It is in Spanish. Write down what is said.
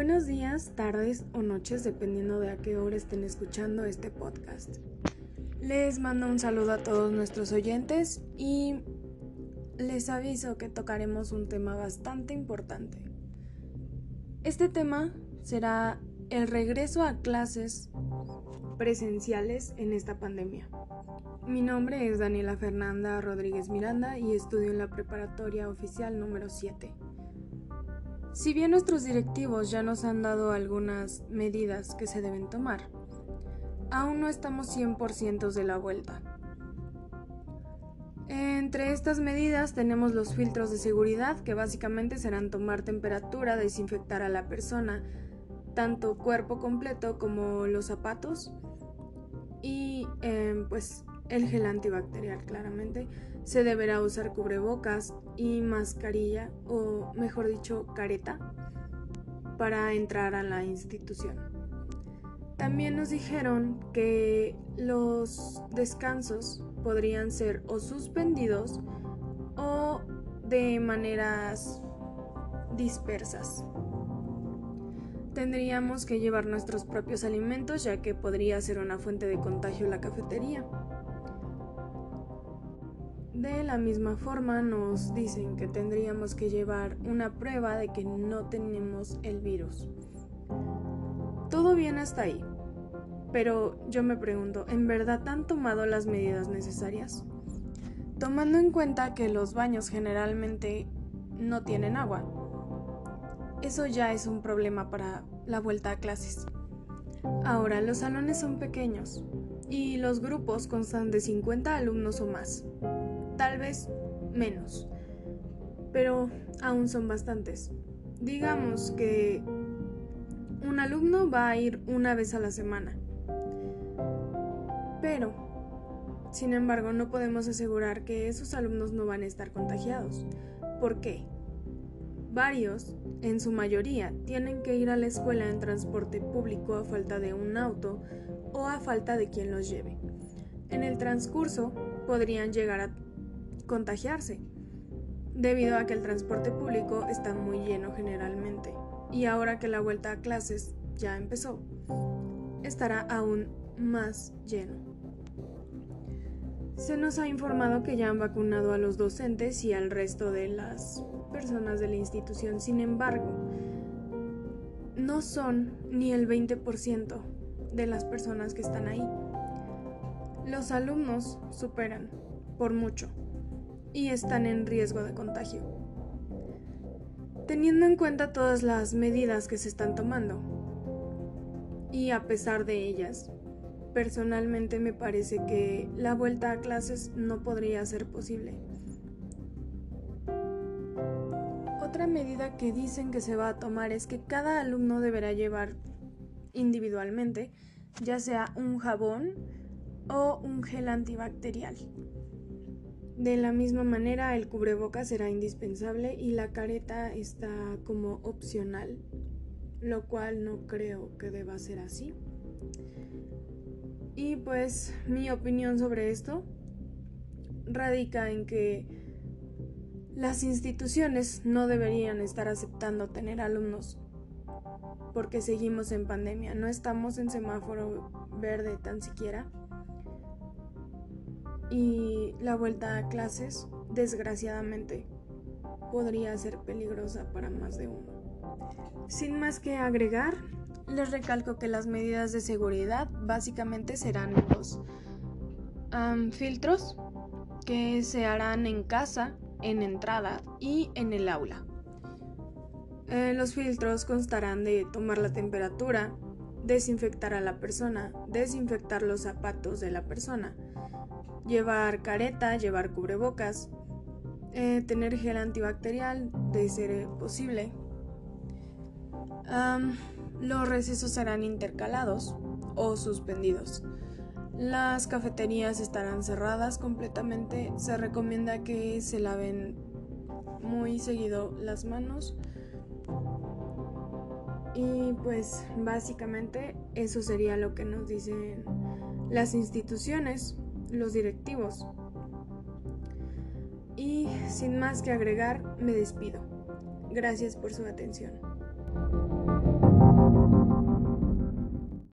Buenos días, tardes o noches, dependiendo de a qué hora estén escuchando este podcast. Les mando un saludo a todos nuestros oyentes y les aviso que tocaremos un tema bastante importante. Este tema será el regreso a clases presenciales en esta pandemia. Mi nombre es Daniela Fernanda Rodríguez Miranda y estudio en la preparatoria oficial número 7. Si bien nuestros directivos ya nos han dado algunas medidas que se deben tomar, aún no estamos 100% de la vuelta. Entre estas medidas tenemos los filtros de seguridad que básicamente serán tomar temperatura, desinfectar a la persona, tanto cuerpo completo como los zapatos y em, pues el gel antibacterial claramente. Se deberá usar cubrebocas y mascarilla o mejor dicho careta para entrar a la institución. También nos dijeron que los descansos podrían ser o suspendidos o de maneras dispersas. Tendríamos que llevar nuestros propios alimentos ya que podría ser una fuente de contagio la cafetería. De la misma forma nos dicen que tendríamos que llevar una prueba de que no tenemos el virus. Todo bien hasta ahí, pero yo me pregunto, ¿en verdad han tomado las medidas necesarias? Tomando en cuenta que los baños generalmente no tienen agua. Eso ya es un problema para la vuelta a clases. Ahora, los salones son pequeños y los grupos constan de 50 alumnos o más tal vez menos, pero aún son bastantes. Digamos que un alumno va a ir una vez a la semana, pero, sin embargo, no podemos asegurar que esos alumnos no van a estar contagiados. ¿Por qué? Varios, en su mayoría, tienen que ir a la escuela en transporte público a falta de un auto o a falta de quien los lleve. En el transcurso podrían llegar a contagiarse, debido a que el transporte público está muy lleno generalmente, y ahora que la vuelta a clases ya empezó, estará aún más lleno. Se nos ha informado que ya han vacunado a los docentes y al resto de las personas de la institución, sin embargo, no son ni el 20% de las personas que están ahí. Los alumnos superan por mucho y están en riesgo de contagio. Teniendo en cuenta todas las medidas que se están tomando, y a pesar de ellas, personalmente me parece que la vuelta a clases no podría ser posible. Otra medida que dicen que se va a tomar es que cada alumno deberá llevar individualmente ya sea un jabón o un gel antibacterial. De la misma manera, el cubreboca será indispensable y la careta está como opcional, lo cual no creo que deba ser así. Y pues mi opinión sobre esto radica en que las instituciones no deberían estar aceptando tener alumnos porque seguimos en pandemia, no estamos en semáforo verde tan siquiera y la vuelta a clases, desgraciadamente, podría ser peligrosa para más de uno. Sin más que agregar, les recalco que las medidas de seguridad básicamente serán los filtros que se harán en casa, en entrada y en el aula. Eh, los filtros constarán de tomar la temperatura, desinfectar a la persona, desinfectar los zapatos de la persona, llevar careta, llevar cubrebocas, eh, tener gel antibacterial de ser posible. los recesos serán intercalados o suspendidos. Las cafeterías estarán cerradas completamente. Se recomienda que se laven muy seguido las manos. Y pues básicamente eso sería lo que nos dicen las instituciones los directivos. Y sin más que agregar, me despido. Gracias por su atención.